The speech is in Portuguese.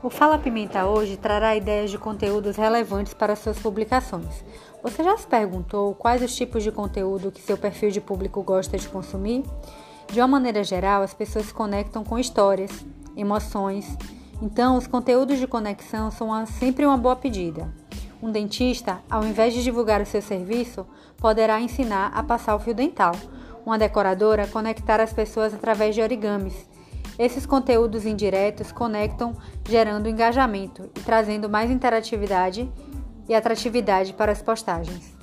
O Fala Pimenta hoje trará ideias de conteúdos relevantes para suas publicações. Você já se perguntou quais os tipos de conteúdo que seu perfil de público gosta de consumir? De uma maneira geral, as pessoas se conectam com histórias, emoções. Então, os conteúdos de conexão são sempre uma boa pedida. Um dentista, ao invés de divulgar o seu serviço, poderá ensinar a passar o fio dental. Uma decoradora, conectar as pessoas através de origamis esses conteúdos indiretos conectam, gerando engajamento e trazendo mais interatividade e atratividade para as postagens.